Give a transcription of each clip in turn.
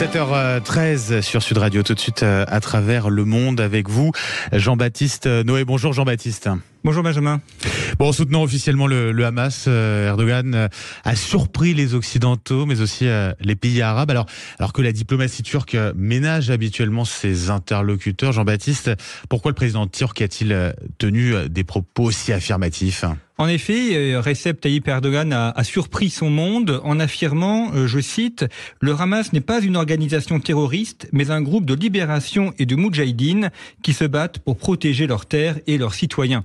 7h13 sur Sud Radio, tout de suite euh, à travers le monde avec vous, Jean-Baptiste Noé. Bonjour Jean-Baptiste. Bonjour Benjamin. Bon, soutenant officiellement le, le Hamas, euh, Erdogan euh, a surpris les Occidentaux, mais aussi euh, les pays arabes. Alors, alors que la diplomatie turque ménage habituellement ses interlocuteurs, Jean-Baptiste, pourquoi le président turc a-t-il tenu des propos aussi affirmatifs? En effet, Recep Tayyip Erdogan a, a, surpris son monde en affirmant, je cite, Le Hamas n'est pas une organisation terroriste, mais un groupe de libération et de moudjahidines qui se battent pour protéger leurs terres et leurs citoyens.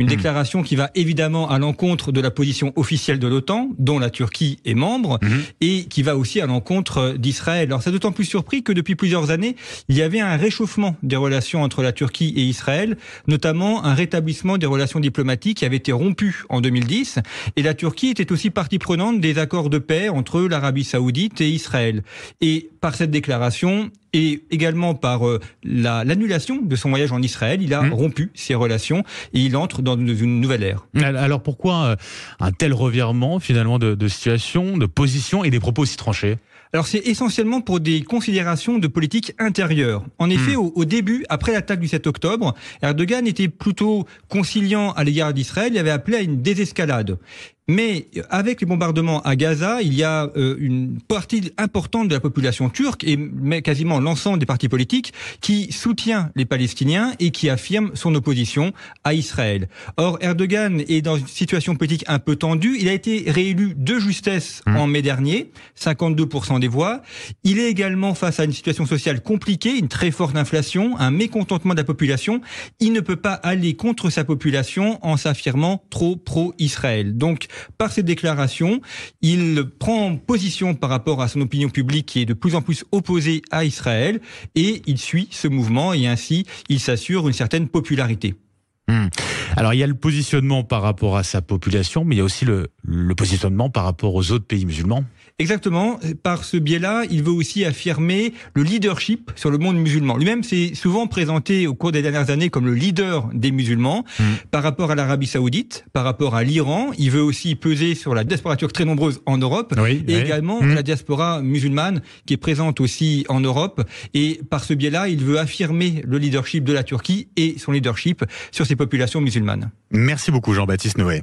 Une mmh. déclaration qui va évidemment à l'encontre de la position officielle de l'OTAN, dont la Turquie est membre, mmh. et qui va aussi à l'encontre d'Israël. Alors c'est d'autant plus surpris que depuis plusieurs années, il y avait un réchauffement des relations entre la Turquie et Israël, notamment un rétablissement des relations diplomatiques qui avait été rompu en 2010, et la Turquie était aussi partie prenante des accords de paix entre l'Arabie saoudite et Israël. Et par cette déclaration, et également par euh, l'annulation de son voyage en Israël, il a mmh. rompu ses relations et il entre dans une nouvelle ère. Alors pourquoi euh, un tel revirement finalement de, de situation, de position et des propos si tranchés? Alors c'est essentiellement pour des considérations de politique intérieure. En effet, mmh. au, au, début, après l'attaque du 7 octobre, Erdogan était plutôt conciliant à l'égard d'Israël, il avait appelé à une désescalade. Mais avec les bombardements à Gaza, il y a euh, une partie importante de la population turque et mais quasiment l'ensemble des partis politiques qui soutient les Palestiniens et qui affirme son opposition à Israël. Or, Erdogan est dans une situation politique un peu tendue. Il a été réélu de justesse mmh. en mai dernier, 52% des voix. Il est également face à une situation sociale compliquée, une très forte inflation, un mécontentement de la population. Il ne peut pas aller contre sa population en s'affirmant trop pro-Israël. Donc, par ces déclarations, il prend position par rapport à son opinion publique qui est de plus en plus opposée à Israël et il suit ce mouvement et ainsi il s'assure une certaine popularité. Mmh. Alors il y a le positionnement par rapport à sa population, mais il y a aussi le positionnement par rapport aux autres pays musulmans. Exactement. Par ce biais-là, il veut aussi affirmer le leadership sur le monde musulman. Lui-même s'est souvent présenté au cours des dernières années comme le leader des musulmans mmh. par rapport à l'Arabie saoudite, par rapport à l'Iran. Il veut aussi peser sur la diaspora turque très nombreuse en Europe oui, et oui. également mmh. la diaspora musulmane qui est présente aussi en Europe. Et par ce biais-là, il veut affirmer le leadership de la Turquie et son leadership sur ses populations musulmanes. Merci beaucoup Jean-Baptiste Noé.